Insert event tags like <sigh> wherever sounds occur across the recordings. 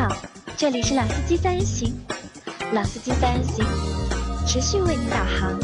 好，这里是老司机三人行，老司机三人行，持续为您导航。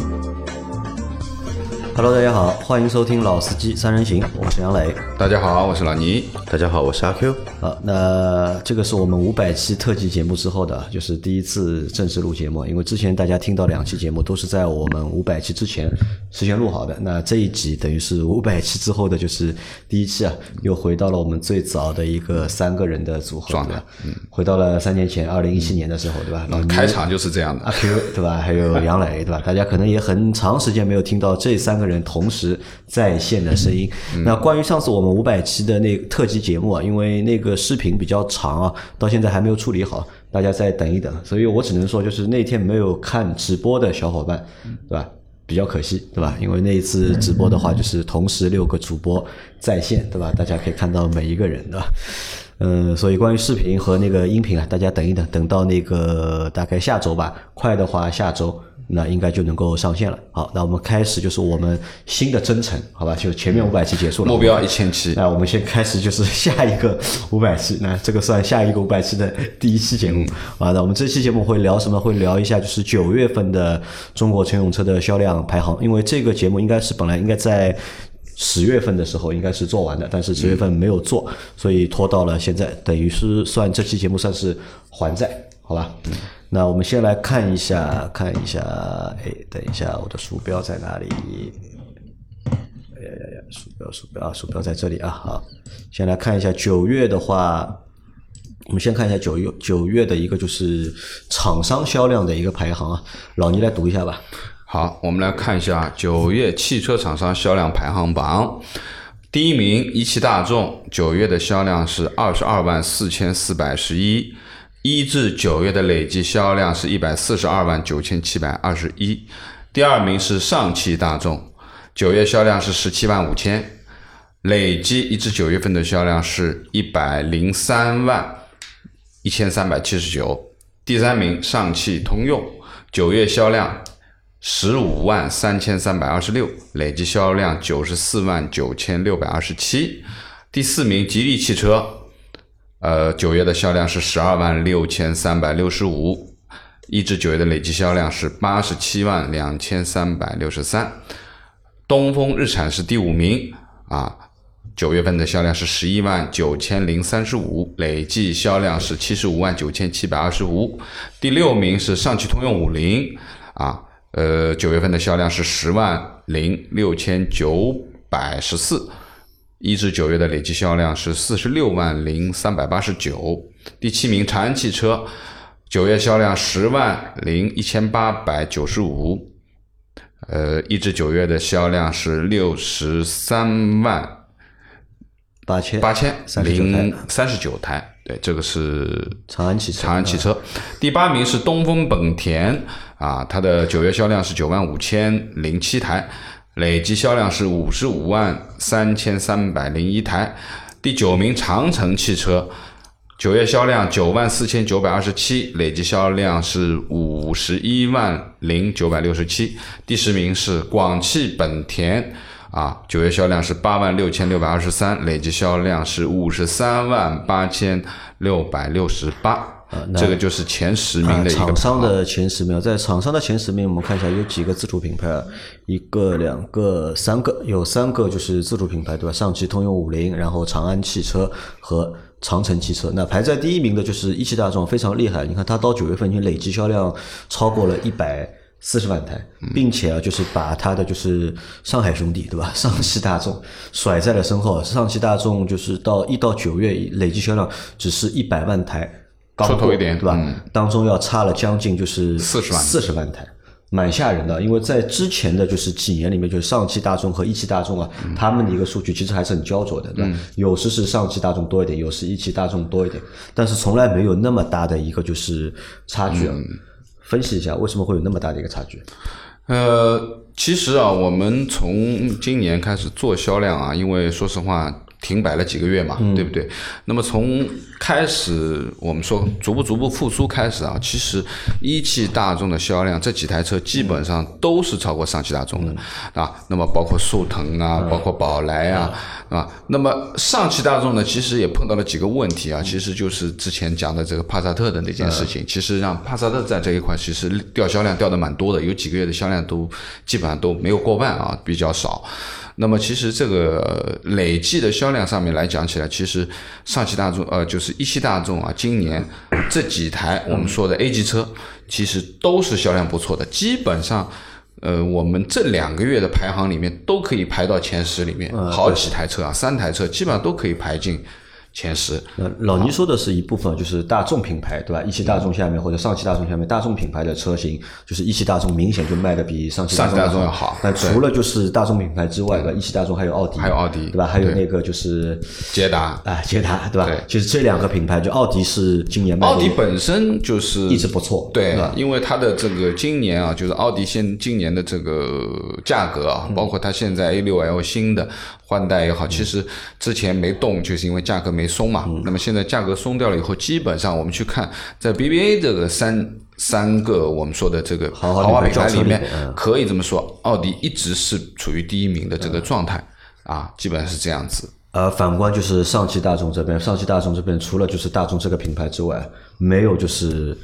Hello，大家好，欢迎收听老司机三人行，我是杨磊。大家好，我是老倪。大家好，我是阿 Q。啊，那这个是我们五百期特辑节目之后的，就是第一次正式录节目。因为之前大家听到两期节目都是在我们五百期之前事先录好的，那这一集等于是五百期之后的，就是第一期啊，又回到了我们最早的一个三个人的组合，状态对吧？嗯，回到了三年前，二零一七年的时候，对吧？老开场就是这样的阿的，Q 对吧？<laughs> 还有杨磊对吧？大家可能也很长时间没有听到这三个人同时在线的声音。那关于上次我们五百期的那特辑节目啊，因为那个视频比较长啊，到现在还没有处理好，大家再等一等。所以我只能说，就是那天没有看直播的小伙伴，对吧？比较可惜，对吧？因为那一次直播的话，就是同时六个主播在线，对吧？大家可以看到每一个人，对吧？嗯，所以关于视频和那个音频啊，大家等一等，等到那个大概下周吧，快的话下周那应该就能够上线了。好，那我们开始就是我们新的征程，好吧？就前面五百期结束了，目标一千期。那我们先开始就是下一个 <laughs> 五百期，那这个算下一个五百期的第一期节目啊。那我们这期节目会聊什么？会聊一下就是九月份的中国乘用车的销量排行，因为这个节目应该是本来应该在。十月份的时候应该是做完的，但是十月份没有做，所以拖到了现在，等于是算这期节目算是还债，好吧？那我们先来看一下，看一下，哎，等一下，我的鼠标在哪里？鼠标，鼠标啊，鼠标在这里啊。好，先来看一下九月的话，我们先看一下九月九月的一个就是厂商销量的一个排行啊。老倪来读一下吧。好，我们来看一下九月汽车厂商销量排行榜。第一名一汽大众，九月的销量是二十二万四千四百十一，一至九月的累计销量是一百四十二万九千七百二十一。第二名是上汽大众，九月销量是十七万五千，累计一至九月份的销量是一百零三万一千三百七十九。第三名上汽通用，九月销量十五万三千三百二十六，累计销量九十四万九千六百二十七。第四名吉利汽车，呃，九月的销量是十二万六千三百六十五，一至九月的累计销量是八十七万两千三百六十三。东风日产是第五名啊，九月份的销量是十一万九千零三十五，累计销量是七十五万九千七百二十五。第六名是上汽通用五菱啊，呃，九月份的销量是十万零六千九百十四，一至九月的累计销量是四十六万零三百八十九。第七名长安汽车，九月销量十万零一千八百九十五。呃，一至九月的销量是六十三万八千八千39零台三十九台，对，这个是长安汽车，长安汽车。第八名是东风本田啊，它的九月销量是九万五千零七台，累计销量是五十五万三千三百零一台。第九名长城汽车，九月销量九万四千九百二十七，累计销量是五十一万零九百六十七。第十名是广汽本田。啊，九月销量是八万六千六百二十三，累计销量是五十三万八千六百六十八。这个就是前十名的一个啊厂商的前十名，在厂商的前十名，我们看一下有几个自主品牌啊？一个、两个、三个，有三个就是自主品牌，对吧？上汽通用五菱，然后长安汽车和长城汽车。那排在第一名的就是一汽大众，非常厉害。你看它到九月份已经累计销量超过了一百。四十万台，并且啊，就是把它的就是上海兄弟，对吧？上汽大众甩在了身后。上汽大众就是到一到九月累计销量只是一百万台，刚过出头一点对吧？嗯当中要差了将近就是四十万四十万台，蛮吓人的。因为在之前的就是几年里面，就是上汽大众和一汽大众啊，嗯他们的一个数据其实还是很焦灼的，对吧？有时是上汽大众多一点，有时一汽大众多一点，但是从来没有那么大的一个就是差距啊。嗯分析一下为什么会有那么大的一个差距？呃，其实啊，我们从今年开始做销量啊，因为说实话，停摆了几个月嘛，对不对？那么从开始我们说逐步逐步复苏开始啊，其实一汽大众的销量这几台车基本上都是超过上汽大众的啊。那么包括速腾啊，包括宝来啊，啊，那么上汽大众呢，其实也碰到了几个问题啊，其实就是之前讲的这个帕萨特的那件事情，其实让帕萨特在这一块其实掉销量掉的蛮多的，有几个月的销量都基本上都没有过万啊，比较少。那么其实这个累计的销量上面来讲起来，其实上汽大众呃就是一汽大众啊，今年这几台我们说的 A 级车，其实都是销量不错的，基本上呃我们这两个月的排行里面都可以排到前十里面，好几台车啊，三台车基本上都可以排进。前十，那老倪说的是一部分，就是大众品牌，对吧？一汽大众下面或者上汽大众下面，大众品牌的车型，就是一汽大众明显就卖的比上汽大众要好。那除了就是大众品牌之外，对吧？一汽大众还有奥迪，还有奥迪，对吧？还有那个就是捷达，啊，捷达，对吧？其实这两个品牌，就奥迪是今年卖，奥迪本身就是一直不错，对，因为它的这个今年啊，就是奥迪现今年的这个价格啊，包括它现在 A 六 L 新的。换代也好，其实之前没动，就是因为价格没松嘛。那么现在价格松掉了以后，基本上我们去看，在 BBA 这个三三个我们说的这个豪华品牌里面，可以这么说，奥迪一直是处于第一名的这个状态啊，基本上是这样子。呃，反观就是上汽大众这边，上汽大众这边除了就是大众这个品牌之外，没有就是。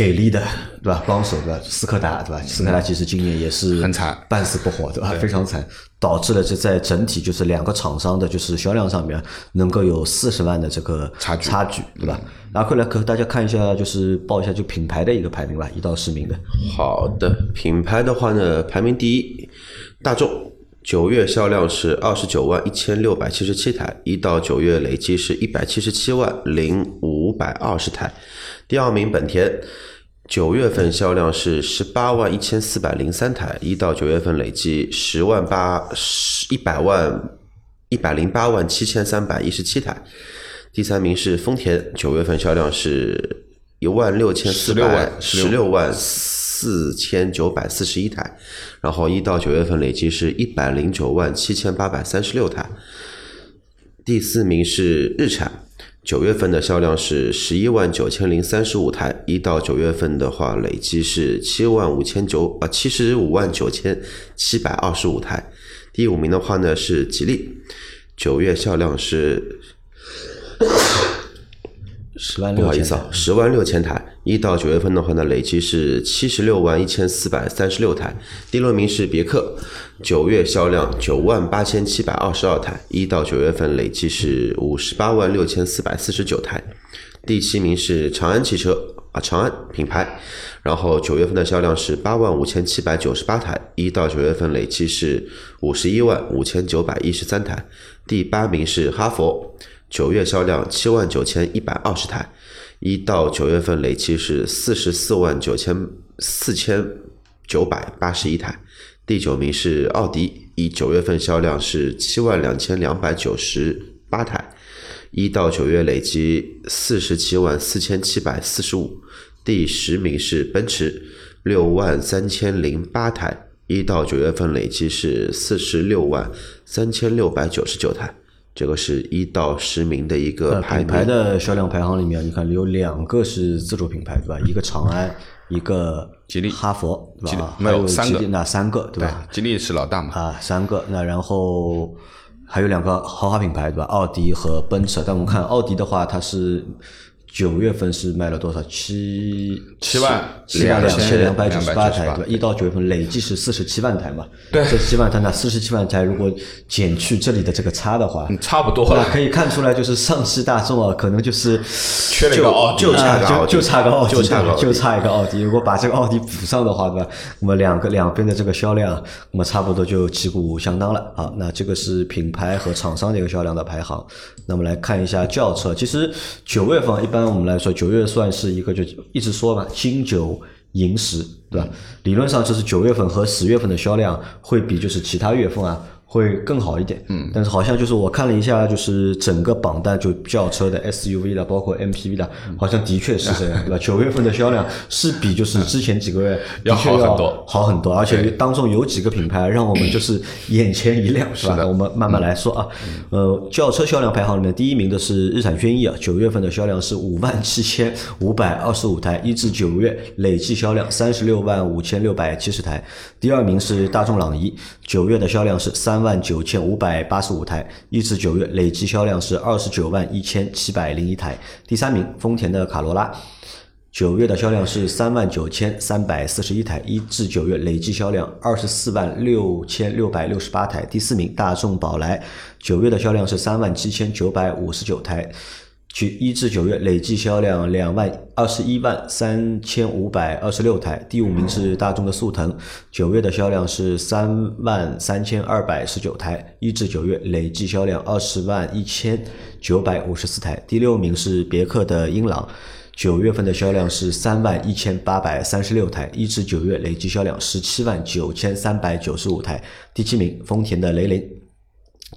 给力的，对吧？帮手，对吧？斯柯达，对吧？斯柯达其实今年也是很惨，半死不活，对吧？非常惨，导致了这在整体就是两个厂商的，就是销量上面能够有四十万的这个差距，差距，对吧？然后来给大家看一下，就是报一下就品牌的一个排名吧，一到十名的。好的，品牌的话呢，排名第一，大众，九月销量是二十九万一千六百七十七台，一到九月累计是一百七十七万零五百二十台。第二名本田，九月份销量是十八万一千四百零三台，一到九月份累计十万八十一百万一百零八万七千三百一十七台。第三名是丰田，九月份销量是一万六千四百十六万四千九百四十一台，然后一到九月份累计是一百零九万七千八百三十六台。第四名是日产。九月份的销量是十一万九千零三十五台，一到九月份的话，累计是七万五千九啊七十五万九千七百二十五台。第五名的话呢是吉利，九月销量是。十万不好意思啊，十万六千台，一到九月份的话呢，累计是七十六万一千四百三十六台。第六名是别克，九月销量九万八千七百二十二台，一到九月份累计是五十八万六千四百四十九台。第七名是长安汽车啊，长安品牌，然后九月份的销量是八万五千七百九十八台，一到九月份累计是五十一万五千九百一十三台。第八名是哈佛。九月销量七万九千一百二十台，一到九月份累计是四十四万九千四千九百八十一台。第九名是奥迪，以九月份销量是七万两千两百九十八台，一到九月累计四十七万四千七百四十五。第十名是奔驰，六万三千零八台，一到九月份累计是四十六万三千六百九十九台。这个是一到十名的一个品牌的销量排行里面，你看有两个是自主品牌，对吧？一个长安，<laughs> 一个吉利、哈佛，对吧？没有三个，那三个，对吧？吉利是老大嘛？啊，三个。那然后还有两个豪华品牌，对吧？奥迪和奔驰。但我们看奥迪的话，它是。九月份是卖了多少？七七万七万两千两百九十八台，对吧？一到九月份累计是四十七万台嘛？对，这七万台那四十七万台，如果减去这里的这个差的话，差不多那可以看出来，就是上汽大众啊，可能就是缺了一个奥迪，就差个就差个奥迪，就差个就差一个奥迪。如果把这个奥迪补上的话，对吧？那么两个两边的这个销量，那么差不多就旗鼓相当了啊。那这个是品牌和厂商的一个销量的排行。那么来看一下轿车，其实九月份一般。那我们来说，九月算是一个，就一直说吧，金九银十，对吧？理论上就是九月份和十月份的销量会比就是其他月份啊会更好一点。嗯，但是好像就是我看了一下，就是整个榜单就轿车的 SUV 的，包括 MPV 的，好像的确是这样，对吧？九月份的销量是比就是之前几个月 <laughs> 要好很多好很多，而且当中有几个品牌让我们就是眼前一亮，是吧？我们慢慢来说啊。呃，轿车销量排行里面第一名的是日产轩逸啊，九月份的销量是五万七千五百二十五台，一至九月累计销量三十六万五千六百七十台。第二名是大众朗逸，九月的销量是三万九千五百八十五台，一至九月累计销量是二十九万一千七百零一台。第三名丰田的卡罗拉。九月的销量是三万九千三百四十一台，一至九月累计销量二十四万六千六百六十八台。第四名大众宝来，九月的销量是三万七千九百五十九台，去一至九月累计销量两万二十一万三千五百二十六台。第五名是大众的速腾，九月的销量是三万三千二百十九台，一至九月累计销量二十万一千九百五十四台。第六名是别克的英朗。九月份的销量是三万一千八百三十六台，一至九月累计销量十七万九千三百九十五台。第七名，丰田的雷凌，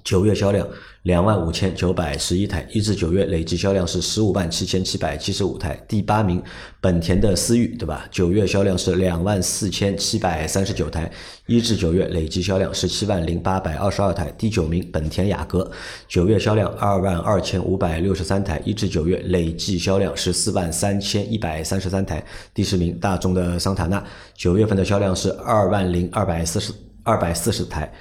九月销量两万五千九百十一台，一至九月累计销量是十五万七千七百七十五台。第八名，本田的思域，对吧？九月销量是两万四千七百三十九台，一至九月累计销量十七万零八百二十二台。第九名，本田雅阁，九月销量二万二千五百六十三台，一至九月累计销量十四万三千一百三十三台。第十名，大众的桑塔纳，九月份的销量是二万零二百四十二百四十台。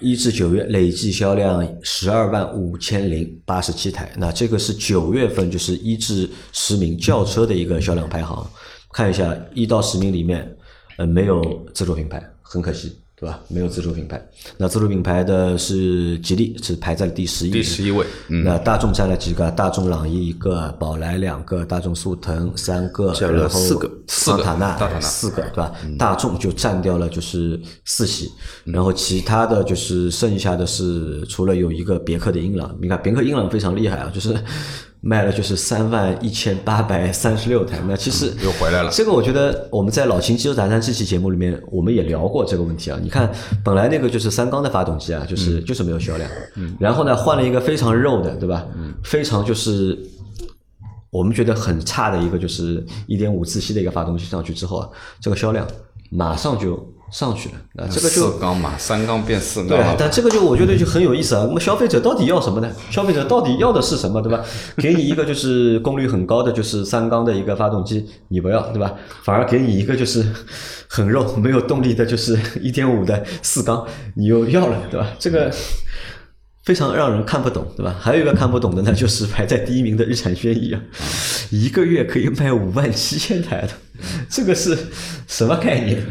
一至九月累计销量十二万五千零八十七台，那这个是九月份就是一至十名轿车的一个销量排行。看一下一到十名里面，呃，没有自主品牌，很可惜，对吧？没有自主品牌。那自主品牌的是吉利，是排在了第十一名。第十一位，嗯，那大众占了几个？大众朗逸一个，宝来两个，大众速腾三个，然后四个桑塔纳桑塔纳四个，对吧？大众就占掉了就是四席，然后其他的就是剩下的是除了有一个别克的英朗，你看别克英朗非常厉害啊，就是卖了就是三万一千八百三十六台。那其实又回来了这个我觉得我们在老秦汽车杂谈这期节目里面，我们也聊过这个问题啊。你看，本来那个就是三缸的发动机啊，就是、就是没有销量，然后呢换了一个非常肉的，对吧？非常就是我们觉得很差的一个就是一点五自吸的一个发动机上去之后啊，这个销量马上就上去了。那这个就四缸嘛，三缸变四缸对，，但这个就我觉得就很有意思啊。那么消费者到底要什么呢？消费者到底要的是什么，对吧？<laughs> 给你一个就是功率很高的就是三缸的一个发动机，你不要，对吧？反而给你一个就是 <laughs> 很肉没有动力的，就是 <laughs> 一点五的四缸，你又要了，对吧？这个。非常让人看不懂，对吧？还有一个看不懂的呢，就是排在第一名的日产轩逸啊，一个月可以卖五万七千台的，这个是什么概念？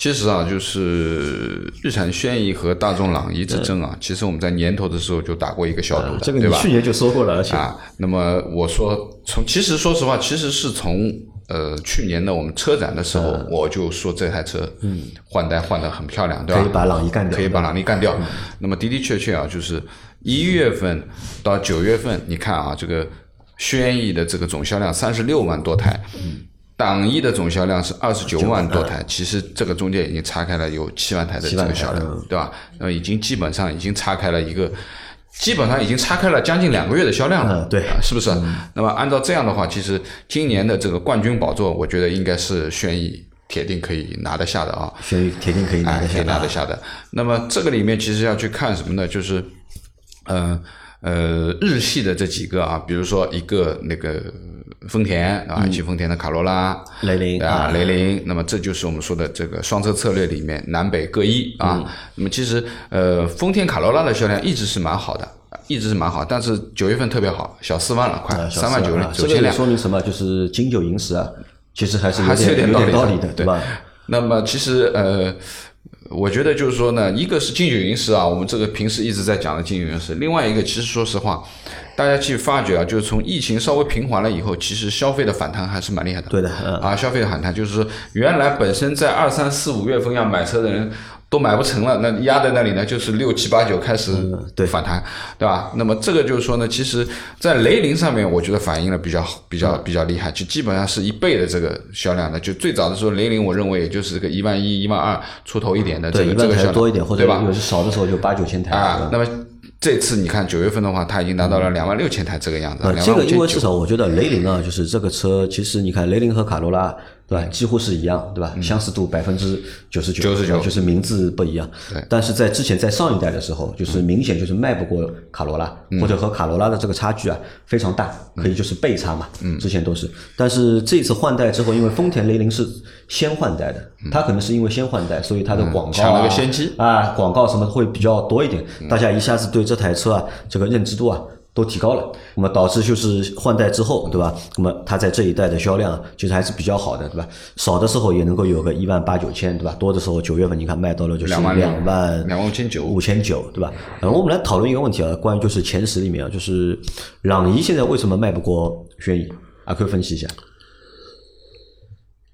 其实啊，就是日产轩逸和大众朗逸之争啊，其实我们在年头的时候就打过一个小赌的，这个对吧？你去年就说过了，而且啊，那么我说从其实说实话，其实是从呃去年的我们车展的时候，我就说这台车嗯换代换的很漂亮，对吧？可以把朗逸干掉可以把朗逸干掉。那么的的确确啊，就是一月份到九月份，你看啊，这个轩逸的这个总销量三十六万多台。党一的总销量是二十九万多台，其实这个中间已经岔开了有七万台的这7万台个销量嗯，对吧？那么已经基本上已经岔开了一个，基本上已经差开了将近两个月的销量了，嗯对啊是不是？那么按照这样的话，其实今年的这个冠军宝座，我觉得应该是轩逸铁定可以拿得下的啊。轩逸铁定可以拿得下的啊。拿得下的。那么这个里面其实要去看什么呢？就是，呃呃，日系的这几个啊，比如说一个那个丰田啊，一汽丰田的卡罗拉、雷凌啊，啊雷凌，那么这就是我们说的这个双车策略里面南北各一啊。那么其实呃，丰田卡罗拉的销量一直是蛮好的。一直是蛮好，但是九月份特别好，小四万了，快三万九四啊这个也九千辆，说明什么？就是金九银十啊，其实还是还是有点道理的，对吧？那么其实呃，我觉得就是说呢，一个是金九银十啊，我们这个平时一直在讲的金九银十，另外一个其实说实话，大家去发觉啊，就是从疫情稍微平缓了以后，其实消费的反弹还是蛮厉害的。对的嗯啊，消费的反弹就是说，原来本身在二三四五月份要买车的人。都买不成了，那压在那里呢，就是六七八九开始对反弹，对吧？那么这个就是说呢，其实，在雷凌上面，我觉得反映的比较比较比较厉害，就基本上是一倍的这个销量的。就最早的时候，雷凌我认为也就是这个一万一、一万二出头一点的这个这个销量台多一点，或者？有时少的时候就八九千台啊，那么这次你看九月份的话，它已经达到了两万六千台这个样子，这个因为。至少我觉得雷凌啊，就是这个车，其实你看雷凌和卡罗拉，对吧？几乎是一样，对吧？相似度百分之九十九，九十九。就是名字不一样。对。但是在之前在上一代的时候，就是明显就是卖不过卡罗拉，或者和卡罗拉的这个差距啊非常大，可以就是倍差嘛。嗯，之前都是。但是这次换代之后，因为丰田雷凌是先换代的，它可能是因为先换代，所以它的广告、啊抢了个先机。啊，广告什么会比较多一点，大家一下子对这台车啊这个认知度啊都提高了，那么导致就是换代之后，对吧？那么它在这一代的销量啊其实还是比较好的，对吧？少的时候也能够有个一万八九千，对吧？多的时候九月份你看卖到了就是两万两万两万五千九五千九，对吧？然后我们来讨论一个问题啊，关于就是前十里面啊，就是朗逸现在为什么卖不过轩逸？啊，可以分析一下。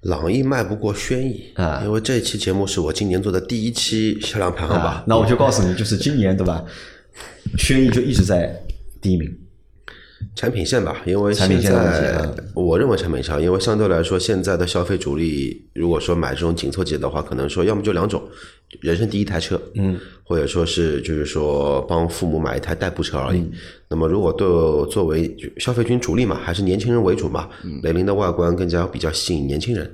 朗逸卖不过轩逸啊因为这期节目是我今年做的第一期销量排行榜啊，。那我就告诉你，就是今年对吧？轩逸就一直在第一名。产品线吧，因为产品现在啊我认为产品线，因为相对来说，现在的消费主力，如果说买这种紧凑级的话，可能说要么就两种，人生第一台车，嗯，或者说是就是说帮父母买一台代步车而嗯已。那么如果对作为消费群主力嘛，还是年轻人为主嘛，嗯雷凌的外观更加比较吸引年轻人。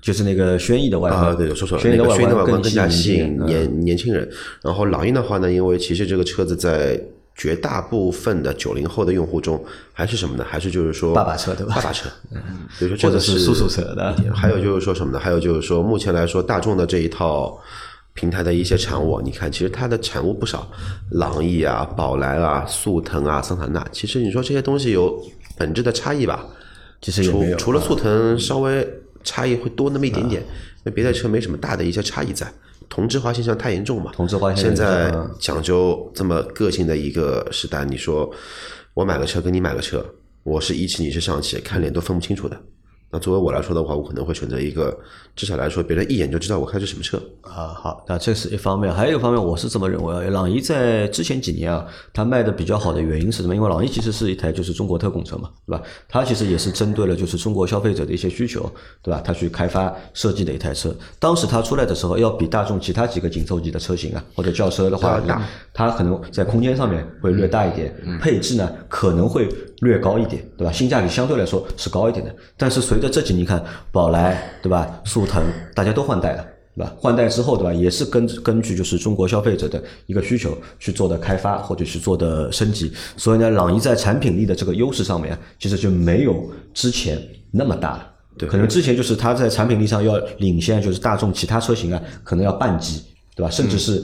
就是那个轩逸的外观啊，对，说错了，轩逸的外那个轩逸的外观更更加吸引年轻人嗯年年轻人。然后朗逸的话呢，因为其实这个车子在绝大部分的九零后的用户中，还是什么呢？还是就是说爸爸车对吧？爸爸车，所以说这个或者是叔叔车的。还有就是说什么呢？还有就是说，目前来说，大众的这一套平台的一些产物，你看，其实它的产物不少，朗逸啊、宝来啊、速腾啊、桑塔纳，其实你说这些东西有本质的差异吧？其实除了速腾稍微差异会多那么一点点，那别的车没什么大的一些差异在。同质化现象太严重嘛？同质化现象现在嗯讲究这么个性的一个时代，你说我买个车跟你买个车，我是一汽你是上汽，看脸都分不清楚的。那作为我来说的话，我可能会选择一个至少来说别人一眼就知道我开的是什么车。啊，好，那这是一方面，还有一个方面，我是这么认为啊。朗逸在之前几年啊，它卖的比较好的原因是什么？因为朗逸其实是一台就是中国特供车嘛，对吧？它其实也是针对了就是中国消费者的一些需求，对吧？它去开发设计的一台车。当时它出来的时候，要比大众其他几个紧凑级的车型啊，或者轿车的话，大它可能在空间上面会略大一点，配置呢可能会略高一点，对吧？性价比相对来说是高一点的。但是随着这几年看，宝来对吧，速腾大家都换代了。对吧？换代之后，对吧？也是根根据就是中国消费者的一个需求去做的开发或者去做的升级，所以呢，朗逸在产品力的这个优势上面，其实就没有之前那么大了。对可能之前就是它在产品力上要领先，就是大众其他车型啊，可能要半级，对吧？甚至是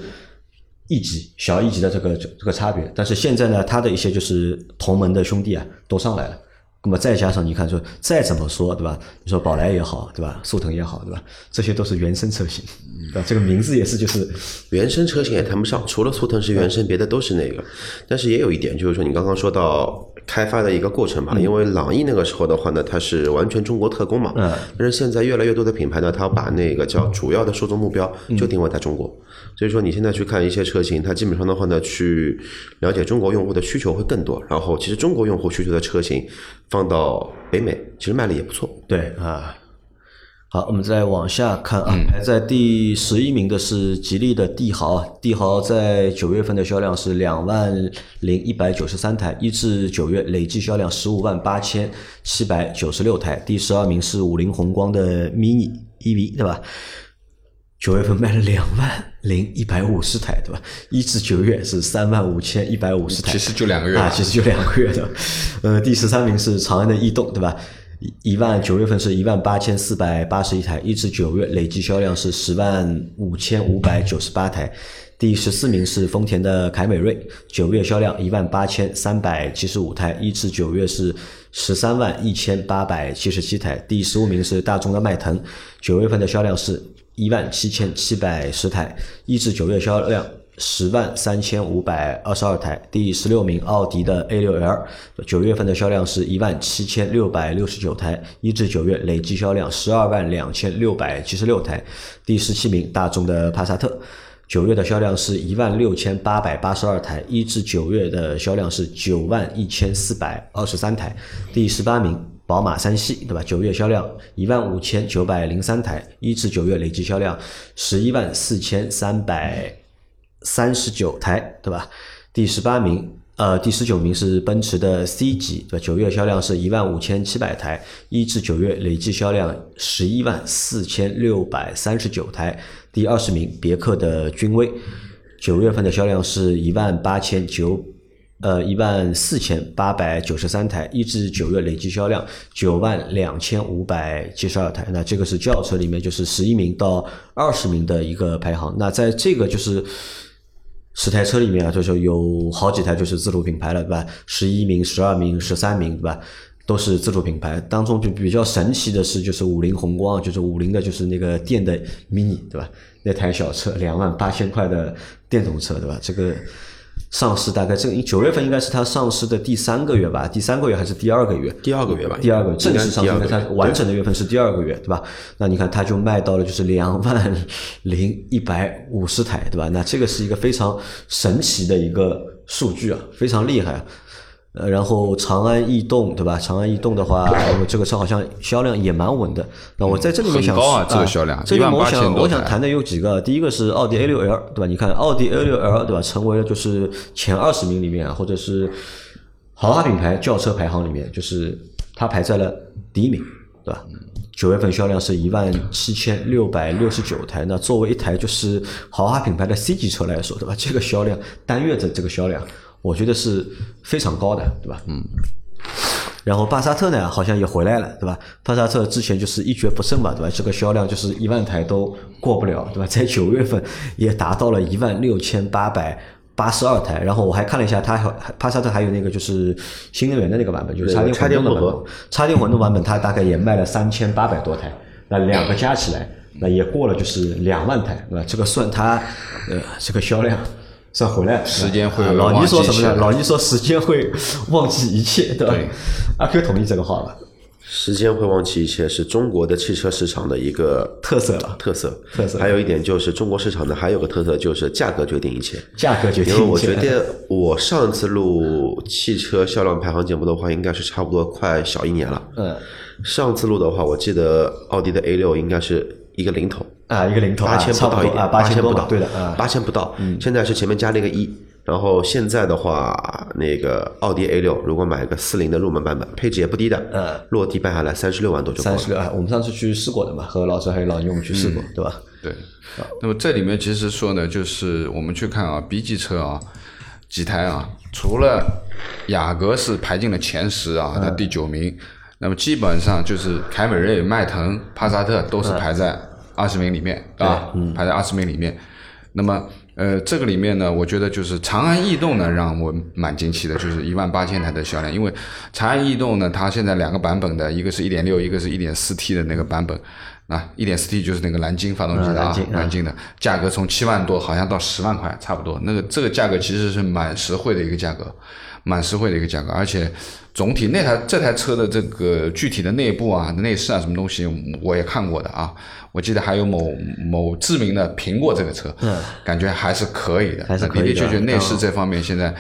一级、小一级的这个这个差别。但是现在呢，他的一些就是同门的兄弟啊，都上来了。那么再加上你看说，再怎么说对吧？你说宝来也好，对吧？速腾也好，对吧？这些都是原生车型，<laughs> 对吧？这个名字也是就是原生车型也谈不上，除了速腾是原生，别的都是那个。但是也有一点，就是说你刚刚说到开发的一个过程吧，因为朗逸那个时候的话呢，它是完全中国特供嘛，嗯但是现在越来越多的品牌呢，它把那个叫主要的受众目标就定位在中国，所以说你现在去看一些车型，它基本上的话呢，去了解中国用户的需求会更多，然后其实中国用户需求的车型放到北美，其实卖的也不错。对啊。好，我们再往下看啊，排在第十一名的是吉利的帝豪，帝豪在九月份的销量是两万零一百九十三台，一至九月累计销量十五万八千七百九十六台。第十二名是五菱宏光的 mini EV，对吧？九月份卖了两万零一百五十台，对吧？一至九月是三万五千一百五十台，其实就两个月啊，其实就两个月的。呃，第十三名是长安的逸动，对吧？一一万九月份是一万八千四百八十一台，一至九月累计销量是十万五千五百九十八台。第十四名是丰田的凯美瑞，九月销量一万八千三百七十五台，一至九月是十三万一千八百七十七台。第十五名是大众的迈腾，九月份的销量是一万七千七百十台，一至九月销量十万三千五百二十二台。第十六名，奥迪的 A 六 L，九月份的销量是一万七千六百六十九台，一至九月累计销量十二万两千六百七十六台。第十七名，大众的帕萨特。九月的销量是一万六千八百八十二台，一至九月的销量是九万一千四百二十三台。第十八名，宝马三系，对吧？九月销量一万五千九百零三台，一至九月累计销量十一万四千三百三十九台，对吧？第十八名。呃，第十九名是奔驰的 C 级，对吧？九月销量是一万五千七百台，一至九月累计销量十一万四千六百三十九台。第二十名，别克的君威，九月份的销量是一万八千九，呃，一万四千八百九十三台，一至九月累计销量九万两千五百七十二台。那这个是轿车里面就是十一名到二十名的一个排行。那在这个就是十台车里面啊，就是有好几台就是自主品牌了，对吧？十一名、十二名、十三名，对吧？都是自主品牌。当中就比较神奇的是，就是五菱宏光，就是五菱的，就是那个电的 mini，对吧？那台小车两万八千块的电动车，对吧？这个上市大概这个九月份应该是它上市的第三个月吧？第三个月还是第二个月？第二个月吧，第二个正式上市，它完整的月份是第二个月，对吧？那你看它就卖到了就是两万 <laughs> 零一百五十台，对吧？那这个是一个非常神奇的一个数据啊，非常厉害啊。呃，然后长安逸动，对吧？长安逸动的话，呃这个车好像销量也蛮稳的。那我在这里面想很高啊这个销量这里面我想我想谈的有几个，第一个是奥迪 A 六 L，对吧？你看奥迪 A 六 L，对吧？成为了就是前二十名里面啊，或者是豪华品牌轿车排行里面，就是它排在了第一名，对吧？九月份销量是一万七千六百六十九台，那作为一台就是豪华品牌的 C 级车来说，对吧？这个销量单月的这个销量，我觉得是非常高的，对吧？嗯。然后巴萨特呢，好像也回来了，对吧？帕萨特之前就是一蹶不振嘛，对吧？这个销量就是一万台都过不了，对吧？在九月份也达到了一万六千八百八十二台。然后我还看了一下，它还帕萨特还有那个就是新能源的那个版本，就是插电插电混动的版本。插电混动版本它大概也卖了三千八百多台，那两个加起来，那也过了就是两万台，对吧？这个算它呃这个销量。算回来，时间会啊老倪说什么呢？老倪说时间会 <laughs> 忘记一切，对吧对？阿 Q 同意这个话吧？时间会忘记一切，是中国的汽车市场的一个特色了，特色。特色还有一点就是中国市场的，还有个特色就是价格决定一切。价格决定一切。因为我觉得我上次录汽车销量排行节目的话，应该是差不多快小一年了。嗯上次录的话，我记得奥迪的 A 六应该是一个零头，啊，一个零头啊八千差不到一点，八千不到，吧对的啊，八千不到。现在是前面加了一个一，然后现在的话，那个奥迪 A 六如果买个四零的入门版本，配置也不低的，嗯，落地办下来三十六万多就够了。三十六啊，我们上次去试过的嘛，和老师还有老牛我们去试过，对吧？对，那么这里面其实说呢，就是我们去看啊，B 级车啊，几台啊，除了雅阁是排进了前十啊，它第九名，那么基本上就是凯美瑞、迈腾、帕萨特都是排在二十名里面啊，排在二十名里面。那么呃，这个里面呢，我觉得就是长安逸动呢，让我蛮惊奇的，就是一万八千台的销量。因为长安逸动呢，它现在两个版本的，一个是一点六，一个是一点四 T 的那个版本。啊，一点四 T 就是那个蓝鲸发动机的啊蓝鲸的价格从七万多好像到十万块，差不多。那个这个价格其实是蛮实惠的一个价格，蛮实惠的一个价格，而且总体那台这台车的这个具体的内部啊、内饰啊什么东西我也看过的啊。我记得还有某某知名的苹果这个车，嗯，感觉还是可以的，还是可以的的确确内饰嗯这方面现在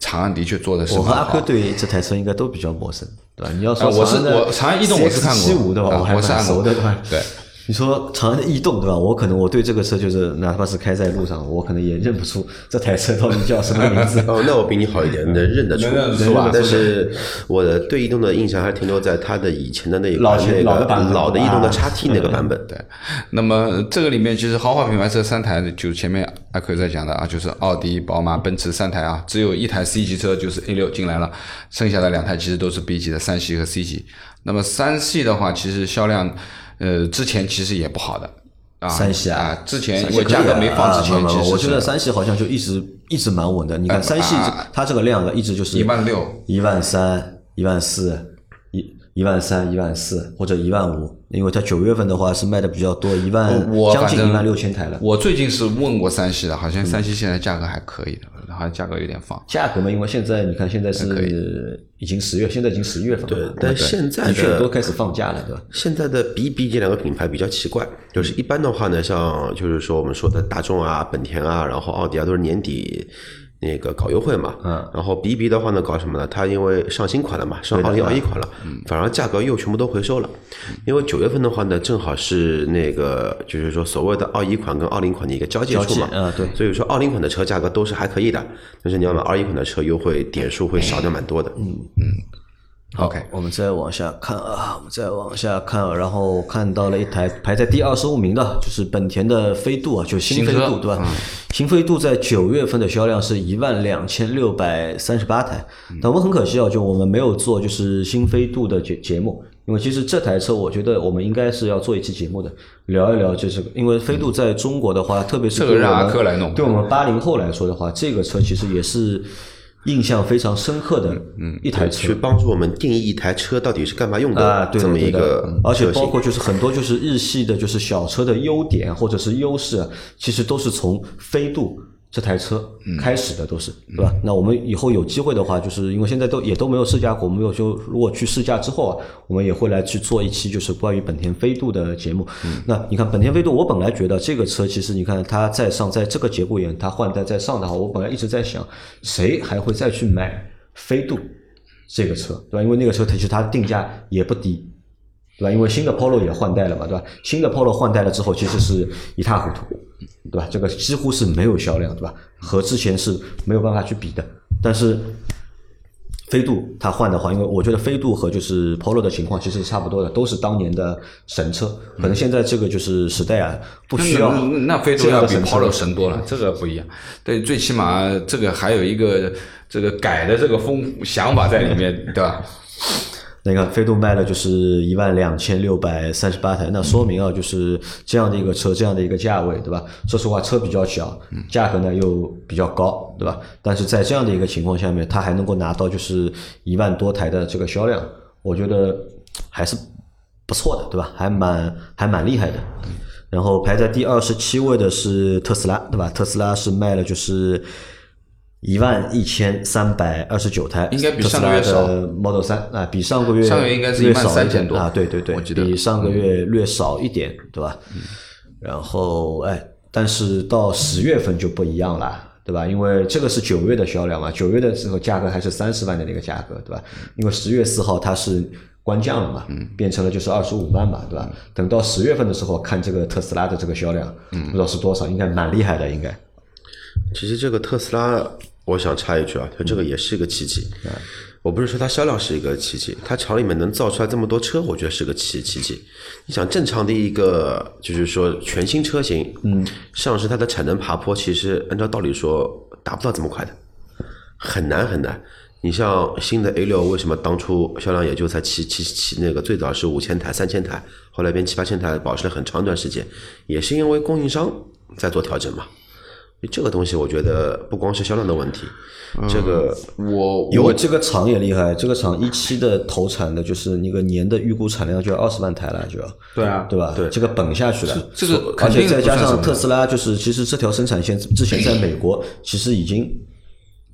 长安的确做的是蛮好我和阿 Q。对这台车应该都比较陌生，对吧？你要说啊我是我长安逸动我是看过我还是熟的，对？对。你说长安的逸动对吧？我可能我对这个车就是哪怕是开在路上，我可能也认不出这台车到底叫什么名字。<laughs> 哦，那我比你好一点，能认得出，能认得出吧但是我的对逸动的印象还是停留在它的以前的那一老那个老的版本老的逸动的啊叉 T 那个版本。对，那么这个里面其实豪华品牌车三台，就是前面阿奎在讲的啊，就是奥迪、宝马、奔驰三台啊，只有一台 C 级车就是 A 六进来了，剩下的两台其实都是 B 级的三系和 C 级。那么三系的话，其实销量呃之前其实也不好的。啊，三系啊啊，之前因为价格没放之前，其实啊我觉得是三系好像就一直一直蛮稳的。你看呃三系它这个量啊，一直就是一万六、一万三、一万四、一一一万三、一万四或者一万五，因为它九月份的话是卖的比较多，一万将近一万六千台了。我最近是问过三系的，好像三系现在价格还可以的，好像价格有点放。价格嘛，因为现在你看，现在可是已经十月，现在已经十一月份了，对但现在的确的都开始放假了，对吧？现在的 BB 这两个品牌比较奇怪，就是一般的话呢，像就是说我们说的大众啊、本田啊，然后奥迪啊，都是年底那个搞优惠嘛。嗯。然后 BB 的话呢，搞什么呢？它因为上新款了嘛，上二零二一款了，反而价格又全部都回收了。因为九月份的话呢，正好是那个就是说所谓的二一款跟二零款的一个交界处嘛。嗯对所以说二零款的车价格都是还可以的，但是你要买二一款的车，优惠点数会少掉蛮多的。嗯。OK，我们再往下看啊，我们再往下看啊，然后看到了一台排在第二十五名的，就是本田的飞度啊，就新飞度对吧？新飞度在九月份的销量是一万两千六百三十八台，但我们很可惜啊，就我们没有做就是新飞度的节节目，因为其实这台车我觉得我们应该是要做一期节目的，聊一聊就是，因为飞度在中国的话，特别是对我们阿珂来弄对我们八零后来说的话，这个车其实也是印象非常深刻的一台车去。帮助我们定义一台车到底是干嘛用啊，的，这么一个嗯而且包括就是很多就是日系的，就是小车的优点或者是优势啊，其实都是从飞度这台车开始的，都是对吧？那我们以后有机会的话，就是因为现在都也都没有试驾过，我们有就如果去试驾之后啊，我们也会来去做一期就是关于本田飞度的节目。那你看本田飞度，我本来觉得这个车其实你看它在上，在这个节骨眼它换代在上的话，我本来一直在想，谁还会再去买飞度这个车，对吧？因为那个车它其实它的定价也不低，对吧？因为新的 Polo 也换代了嘛，对吧？新的 Polo 换代了之后，其实是一塌糊涂，对吧？这个几乎是没有销量，对吧？和之前是没有办法去比的。但是飞度它换的话，因为我觉得飞度和就是 Polo 的情况其实是差不多的，都是当年的神车。可能现在这个就是时代啊，不需要那飞度要比 Polo 神多了，这个不一样。对，最起码这个还有一个这个改的这个风想法在里面，对吧？那个飞度卖了就是一万两千六百三十八台，那说明啊，就是这样的一个车，这样的一个价位，对吧？说实话，车比较小，价格呢又比较高，对吧？但是在这样的一个情况下面，它还能够拿到就是一万多台的这个销量，我觉得还是不错的，对吧？还蛮还蛮厉害的。然后排在第二十七位的是特斯拉，对吧？特斯拉是卖了就是一万一千三百二十九台，应该比上个月少 Model 三啊，比上个月上个月应该是略少13,000一点多啊，对对对，我记得比上个月略少一点，对吧？然后哎，但是到十月份就不一样了。对吧？因为这个是九月的销量嘛，九月的时候价格还是三十万的那个价格，对吧？因为十月四号它是官降了嘛，变成了就是二十五万嘛，对吧？等到十月份的时候看这个特斯拉的这个销量，不知道是多少，应该蛮厉害的，应该。其实这个特斯拉，我想插一句啊，它这个也是一个奇迹。我不是说它销量是一个奇迹，它厂里面能造出来这么多车，我觉得是个奇奇迹。你想，正常的一个就是说全新车型，嗯，上市它的产能爬坡，其实按照道理说达不到这么快的，很难很难。你像新的 A 六，为什么当初销量也就才七七七那个最早是五千台、三千台，后来变七八千台，保持了很长一段时间，也是因为供应商在做调整嘛。这个东西我觉得不光是销量的问题，这个我有这个厂也厉害，这个厂一期的投产的就是那个年的预估产量就要二十万台了，就要对啊对吧？对这个本下去了，这个而且再加上特斯拉，就是其实这条生产线之前在美国其实已经。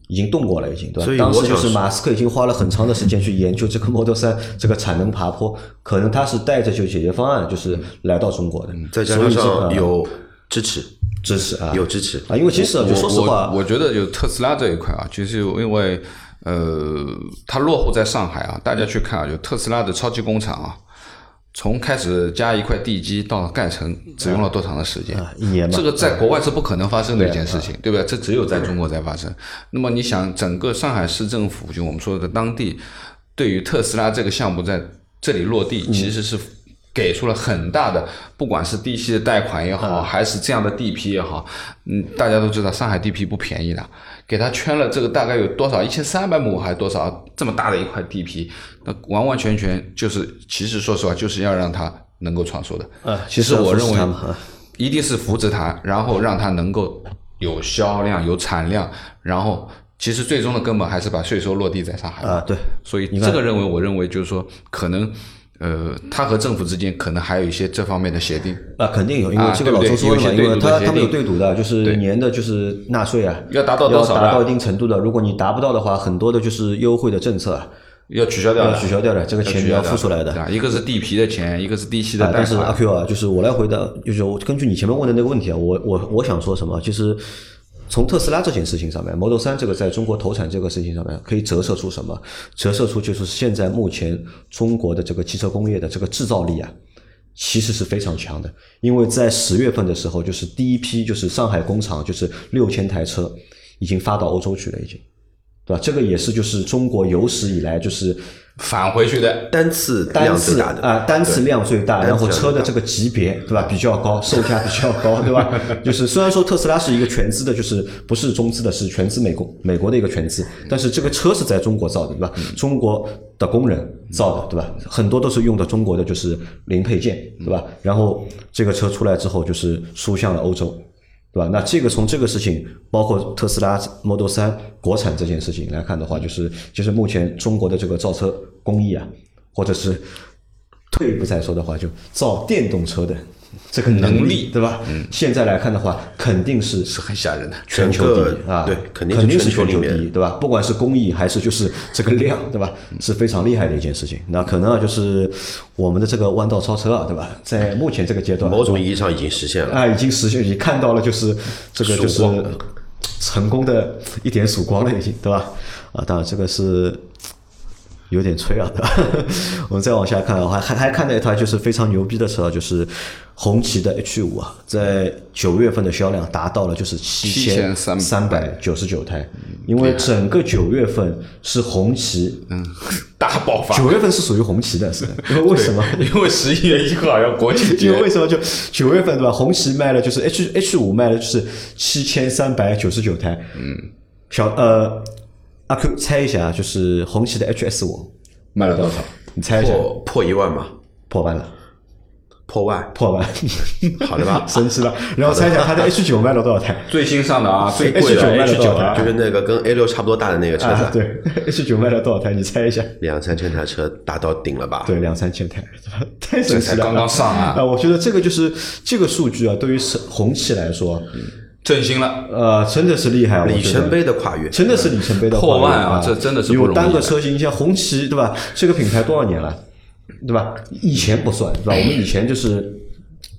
已经动过了，已经对吧？所以当时就是马斯克已经花了很长的时间去研究这个 Model 三这个产能爬坡，可能他是带着就解决方案，就是来到中国的，再加上有支持，支持啊，有支持。啊，因为其实啊就说实话，我我觉得就特斯拉这一块啊，其实因为呃，它落户在上海啊，大家去看啊，就特斯拉的超级工厂啊，从开始加一块地基到盖成，只用了多长的时间？啊一年嘛。这个在国外是不可能发生的一件事情，对不对？这只有在中国才发生。那么你想，整个上海市政府，就我们说的当地，对于特斯拉这个项目在这里落地，其实是给出了很大的，不管是低息的贷款也好，还是这样的地皮也好，嗯，大家都知道上海地皮不便宜的，给他圈了这个大概有多少一千三百亩还是多少这么大的一块地皮，那完完全全就是，其实说实话就是要让他能够创收的。呃其实我认为一定是扶持他，然后让他能够有销量、有产量，然后其实最终的根本还是把税收落地在上海。啊，对，所以你这个认为，我认为就是说，可能呃，他和政府之间可能还有一些这方面的协定，啊，肯定有，因为啊这个老周说了嘛，因为他他们有对赌的，就是年的就是纳税啊，要达到多少的要达到一定程度的，如果你达不到的话，很多的就是优惠的政策啊要取消掉取消掉的，这个钱你要付出来的？一个是地皮的钱，一个是地息的但是阿。Q 啊，就是我来回答，就是我根据你前面问的那个问题啊，我我我想说什么，就是从特斯拉这件事情上面，Model 3这个在中国投产这个事情上面，可以折射出什么？折射出就是现在目前中国的这个汽车工业的这个制造力啊。其实是非常强的，因为在十月份的时候，就是第一批就是上海工厂就是六千台车已经发到欧洲去了，已经，对吧？这个也是就是中国有史以来就是返回去的，单次单次量最大的啊、单次量最大，然后车的这个级别对吧比较高，<laughs> 售价比较高，对吧？就是虽然说特斯拉是一个全资的，就是不是中资的，是全资美国美国的一个全资，但是这个车是在中国造的，对吧？中国的工人造的，对吧？很多都是用的中国的就是零配件，对吧？然后这个车出来之后，就是输向了欧洲。对吧？那这个从这个事情，包括特斯拉 Model 3国产这件事情来看的话，就是就是目前中国的这个造车工艺啊，或者是退一步再说的话，就造电动车的这个能能力对吧？嗯，现在来看的话，肯定是是很吓人的。全球第一啊，对肯定是肯定是全球第一，对吧？不管是工艺还是就是这个量，对吧？是非常厉害的一件事情。那可能啊，就是我们的这个弯道超车啊，对吧？在目前这个阶段，某种意义上已经实现了。啊，已经实现，已经看到了，就是这个就是成功的一点曙光了，已经，对吧？啊，当然这个是有点吹啊？<laughs> 我们再往下看啊，还还还看到一台就是非常牛逼的车，就是红旗的 H 五啊，在九月份的销量达到了就是七千三百九十九台，因为整个九月份是红旗嗯，<laughs> 大爆发，九月份是属于红旗的，是 <laughs> 因为为什么？因为十一月一号要国庆节因为，为什么就九月份对吧？红旗卖了就是 H H 五卖了就是七千三百九十九台，嗯，小呃阿 Q 猜一下，就是红旗的 H S 五卖了多少？你猜一下，破破一万嘛，破万了，破万，破万，<laughs> 好的吧？<laughs> 神奇了。然后猜一下它的 H 九卖了多少台？<laughs> 最新上的啊，最贵 H9 的卖了 H 多少台九啊，就是那个跟 A 六差不多大的那个车啊，子，对，H 九卖了多少台？你猜一下。两三千台车达到顶了吧？对，两三千台？太神奇了！刚刚上啊啊！我觉得这个就是这个数据啊，对于红旗来说，振兴了。呃，真的是厉害，里程碑的跨越，真的是里程碑的破万跨越啊！啊这真的是有单个车型，像红旗对吧？这个品牌多少年了，对吧？以前不算对吧？<laughs> 我们以前就是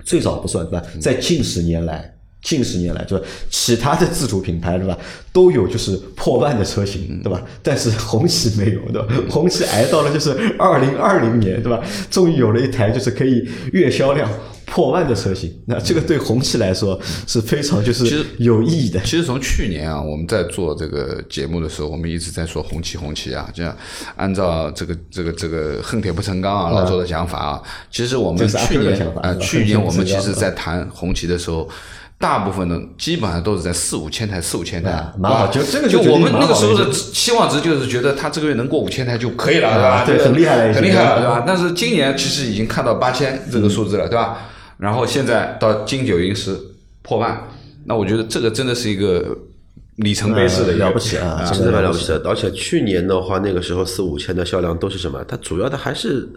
最早不算对吧？在近十年来。近十年来，对吧？其他的自主品牌，对吧，都有就是破万的车型，对吧？但是红旗没有，对吧？红旗挨到了就是二零二零年，对吧？终于有了一台就是可以月销量破万的车型，那这个对红旗来说是非常就是实有意义的。其实从去年啊，我们在做这个节目的时候，我们一直在说红旗红旗啊，这样按照这个这个这个恨铁不成钢啊，老周的想法啊，其实我们去年啊、想法 <laughs> 去年我们其实在谈红旗的时候。大部分的基本上都是在四五千台、四五千台啊，蛮好就这个就我们那个时候的期望值就是觉得他这个月能过五千台就可以了，对吧？啊对很厉害了很厉害了，对吧？但是今年其实已经看到八千这个数字了，对吧？然后现在到金九银十破万，那我觉得这个真的是一个里程碑式的了不起啊！真的蛮了不起的。而且去年的话，那个时候四五千的销量都是什么？它主要的还是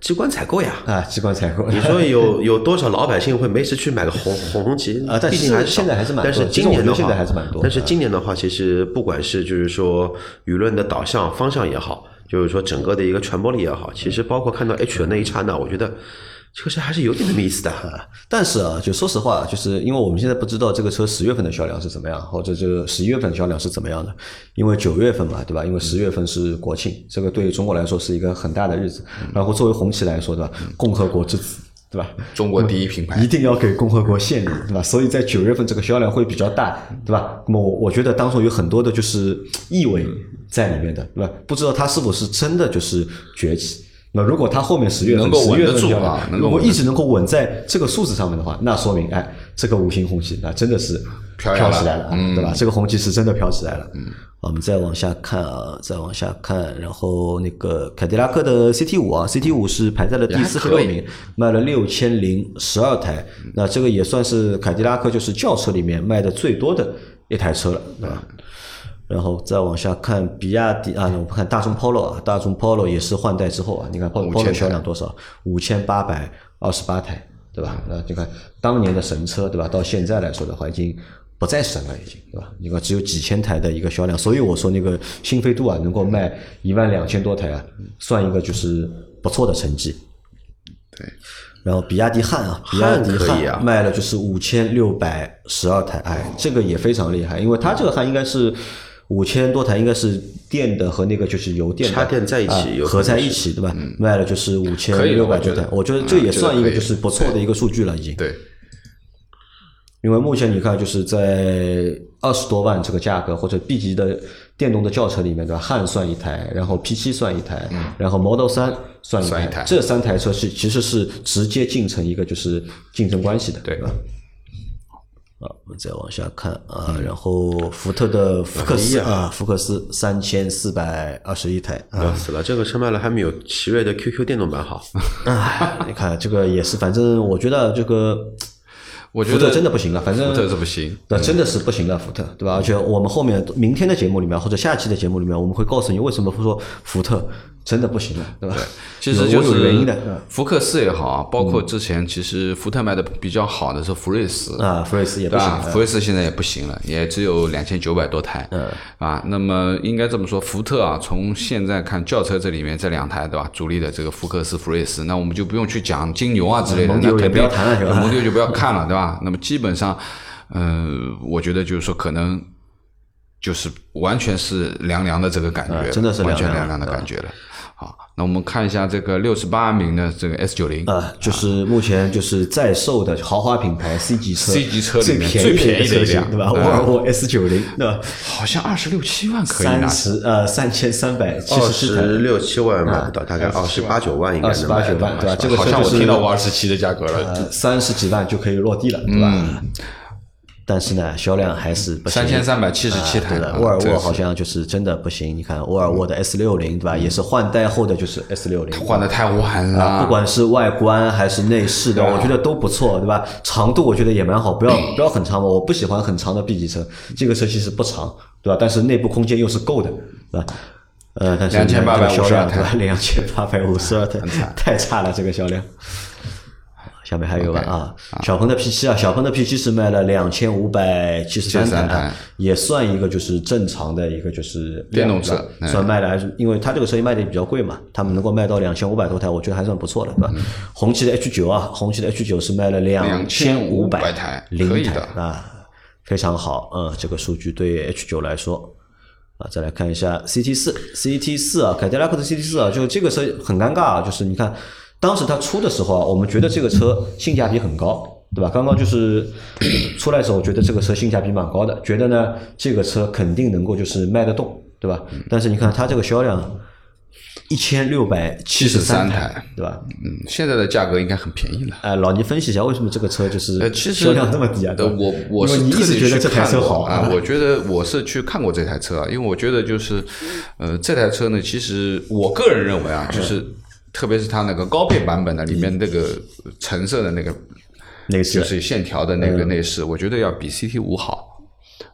机关采购呀。啊，机关采购。你说有有多少老百姓会没事去买个红红 <laughs> 红旗啊但是毕竟还是现在还是蛮多但是今年的话，现在还是蛮多但是今年的话，其实不管是就是说舆论的导向方向也好，就是说整个的一个传播力也好，其实包括看到 H 的那一刹那，我觉得这个车还是有点那么意思的。<laughs> 但是啊，就说实话，就是因为我们现在不知道这个车十月份的销量是怎么样，或者这个十一月份的销量是怎么样的，因为九月份嘛，对吧？因为十月份是国庆，这个对于中国来说是一个很大的日子。然后作为红旗来说，对吧？共和国之子，对吧？中国第一品牌一。定要给共和国献礼，对吧？所以在九月份这个销量会比较大，对吧？那么我我觉得当中有很多的就是意味在里面的，对吧？不知道它是否是真的就是崛起。那如果它后面十月份、十月份销量住啊能够如果一直能够稳在这个数字上面的话，那说明哎，这个五星红旗那真的是飘起来了，啊对吧？这个红旗是真的飘起来了。嗯，我们再往下看啊，再往下看，然后那个凯迪拉克的 CT 五啊，CT 五是排在了第四十六名，卖了六千零十二台，那这个也算是凯迪拉克就是轿车里面卖的最多的一台车了，对吧？然后再往下看，比亚迪啊，我们看大众 Polo 啊，大众 Polo 也是换代之后啊，你看 Polo 5000 Polo 销量多少？五千八百二十八台，对吧？那你看当年的神车，对吧？到现在来说的话，已经不再神了，已经，对吧？你看只有几千台的一个销量，所以我说那个新飞度啊，能够卖一万两千多台啊，算一个就是不错的成绩。对，然后比亚迪汉啊，比亚迪汉啊卖了就是五千六百十二台，哎，这个也非常厉害，因为它这个汉应该是五千多台，应该是电的和那个就是油电的插电在一起合在一起，对吧？卖了就是五千六百多台我觉得这也算一个就是不错的一个数据了，已经。对，因为目前你看，就是在二十多万这个价格，或者 B 级的电动的轿车里面，对吧？汉算一台，然后 P 七算一台，然后 Model 三算一台，这三台车是其实是直接进成一个就是竞争关系的，对吧？啊，我们再往下看啊，然后福特的福克斯啊，福克斯三千四百二十一台啊，要死了，这个车卖了还没有奇瑞的 QQ 电动版好。<laughs> 哎，你看这个也是，反正我觉得这个我觉得福特真的不行了，反正福特是不行。那真的是不行了，福特，对吧？而且我们后面明天的节目里面或者下期的节目里面，我们会告诉你为什么说福特真的不行了，对吧？其实就是有原因是的嗯福克斯也好啊，包括之前其实福特卖的比较好的是福睿斯啊，福睿斯也不？行了福睿斯现在也不行了，也只有两千九百多台，嗯，啊，那么应该这么说，福特啊，从现在看轿车这里面这两台，对吧？主力的这个福克斯、福睿斯，那我们就不用去讲金牛啊之类的，那肯定不要谈了蒙迪欧就不要看了，对吧？那么基本上，嗯，我觉得就是说可能。就是完全是凉凉的这个感觉，啊真的是完全凉凉凉凉的感觉了。好，那我们看一下这个六十八名的这个 S 九零啊，就是目前就是在售的豪华品牌 C 级车 C 级车里面便宜的最便宜的一辆对吧？嗯沃尔沃 S 九零，对吧？好像二十六七万可以拿三十呃三千三百七二十六七万买不到，大概二十八九万应该二十八九万，对吧？这个好像我听到过二十七的价格了，呃三十几万就可以落地了，对吧？但是呢，销量还是不行。三千三百七十七台对的，啊沃尔沃好像就是真的不行。你看沃尔沃的 S 六零，对吧？也是换代后的就是 S 六零，换的太晚啊，了。不管是外观还是内饰的，我觉得都不错，对吧？长度我觉得也蛮好，不要 <clears throat> 不要很长嘛，我不喜欢很长的 B 级车，这个车其实不长，对吧？但是内部空间又是够的，对吧？呃，但是呢2852这个销量对吧？台两千八百五十二台，太差了，这个销量。下面还有啊，小鹏的 P 七啊，小鹏的 P 七是卖了两千五百七十三73台。啊，也算一个就是正常的一个就是电动车算卖的还是因为它这个车也卖的比较贵嘛，他们能够卖到两千五百多台，我觉得还算不错的，对吧？红旗的 H 九啊，红旗的 H 九是卖了两千五2500百台可零台以的。啊，非常好，嗯，这个数据对 H 九来说。啊，再来看一下 CT 四，CT 四啊，凯迪拉克的 CT 四啊，就这个车很尴尬啊，就是你看当时它出的时候啊，我们觉得这个车性价比很高，对吧？刚刚就是 <coughs> 出来的时候，我觉得这个车性价比蛮高的，觉得呢这个车肯定能够就是卖得动，对吧？但是你看它这个销量一千六百七十三73台台，对吧？嗯，现在的价格应该很便宜了。哎，老倪分析一下为什么这个车就是呃，其实销量这么低啊？对呃，我我是特地去直觉得这台车好啊，我觉得我是去看过这台车啊，因为我觉得就是，呃，这台车呢，其实我个人认为啊，就是特别是它那个高配版本的里面那个橙色的那个，那个就是线条的那个内饰，我觉得要比 CT 五好。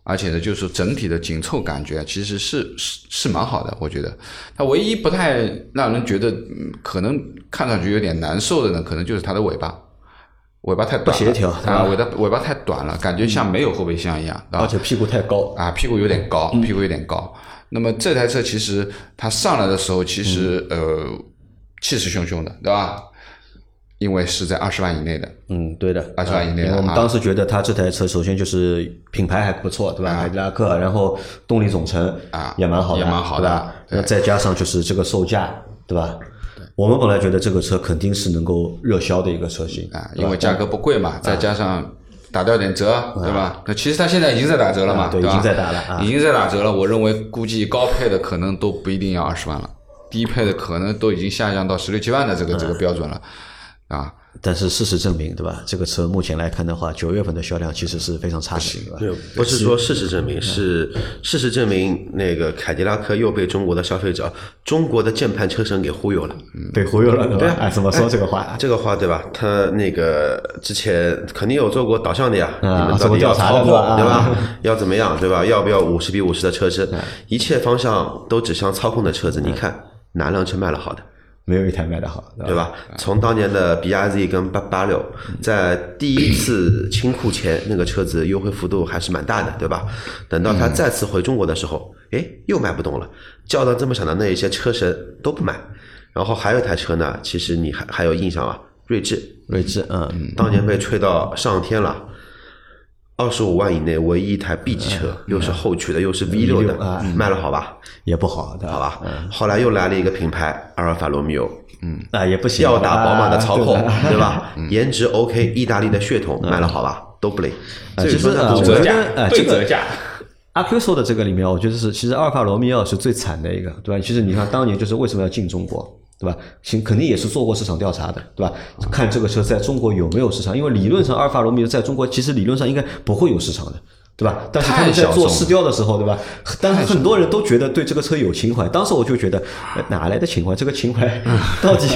而且呢，就是整体的紧凑感觉其实是是是蛮好的，我觉得。它唯一不太让人觉得嗯可能看上去有点难受的呢，可能就是它的尾巴，尾巴太短了。不协调。啊，尾巴尾巴太短了，感觉像没有后备箱一样，而且屁股太高，啊，屁股有点高，嗯。屁股有点高。那么这台车其实它上来的时候，其实、嗯。呃气势汹汹的，对吧？因为是在二十万以内的，嗯，对的，二十万以内我们啊当时觉得它这台车首先就是品牌还不错，对吧？凯迪拉克，然后动力总成啊也蛮好的，也蛮好的？那再加上就是这个售价，对吧？我们本来觉得这个车肯定是能够热销的一个车型啊，因为价格不贵嘛，再加上打掉点折，对吧？那其实它现在已经在打折了嘛，对已经在打了啊已经在打折了。我认为估计高配的可能都不一定要二十万了，低配的可能都已经下降到十六七万的这个这个标准了啊。但是事实证明，对吧？这个车目前来看的话，九月份的销量其实是非常差的，对不是说事实证明，是事实证明，那个凯迪拉克又被中国的消费者、中国的键盘车神给忽悠了。被忽悠了，对对啊？吧哎，怎么说这个话？这个话对吧？他那个之前肯定有做过导向的呀，啊你们到底要做过调查的操控对吧对吧？要怎么样对吧？要不要五十比五十的车身？一切方向都指向操控的车子，你看哪辆车卖的好的？没有一台卖的好，对吧？从当年的 BRZ 跟八八六，在第一次清库前，那个车子优惠幅度还是蛮大的，对吧？等到它再次回中国的时候，哎，又卖不动了，叫到这么响的那一些车神都不买。然后还有一台车呢，其实你还还有印象啊，锐志，锐志，嗯，当年被吹到上天了。二十五万以内唯一一台 B 级车，又是后驱的，又是 V 六的啊，卖了好吧？也不好？好吧。后来又来了一个品牌阿尔法罗密欧，嗯啊，也不行，吊打宝马的操控啊，对吧？<laughs> 颜值 OK，意大利的血统卖了好吧？都不灵。啊所以说呢，其实啊我折价觉得，呃，这个对折价，阿 Q 说的这个里面，我觉得是其实阿尔法罗密欧是最惨的一个，对吧？其实你看当年就是为什么要进中国，对吧？行，肯定也是做过市场调查的，对吧？看这个车在中国有没有市场，因为理论上阿尔法罗密欧在中国其实理论上应该不会有市场的。对吧？但是他们在做试调的时候，对吧？但是很多人都觉得对这个车有情怀。当时我就觉得，呃哪来的情怀？这个情怀 <laughs> 到底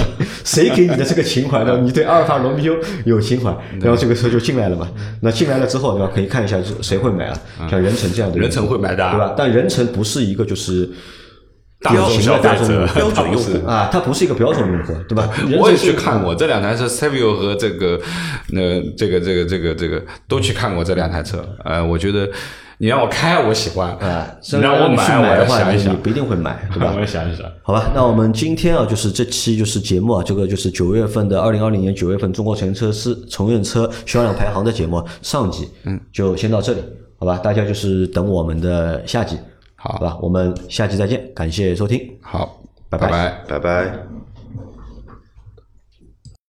谁给你的这个情怀呢？你对阿尔法罗密欧有情怀，然后这个车就进来了嘛。那进来了之后，对吧？可以看一下谁会买啊？像任成这样的人，任成会买的啊对吧？但任成不是一个就是大众消费者标准用户啊，它不是一个标准用户，对吧？<laughs> 我也去看过这两台车，Savio 和这个，呃，这个这个这个这个都去看过这两台车。呃，我觉得你让我开，我喜欢啊，你让我买，我买的话，要想一想，你你不一定会买，<laughs> 对吧我？要想一想。好吧，那我们今天啊，就是这期就是节目啊，这个就是九月份的二零二零年九月份中国乘用车是乘用车销量排行的节目啊上集，嗯，就先到这里，好吧？大家就是等我们的下集，好好吧？我们下期再见，感谢收听。好，拜拜拜拜拜。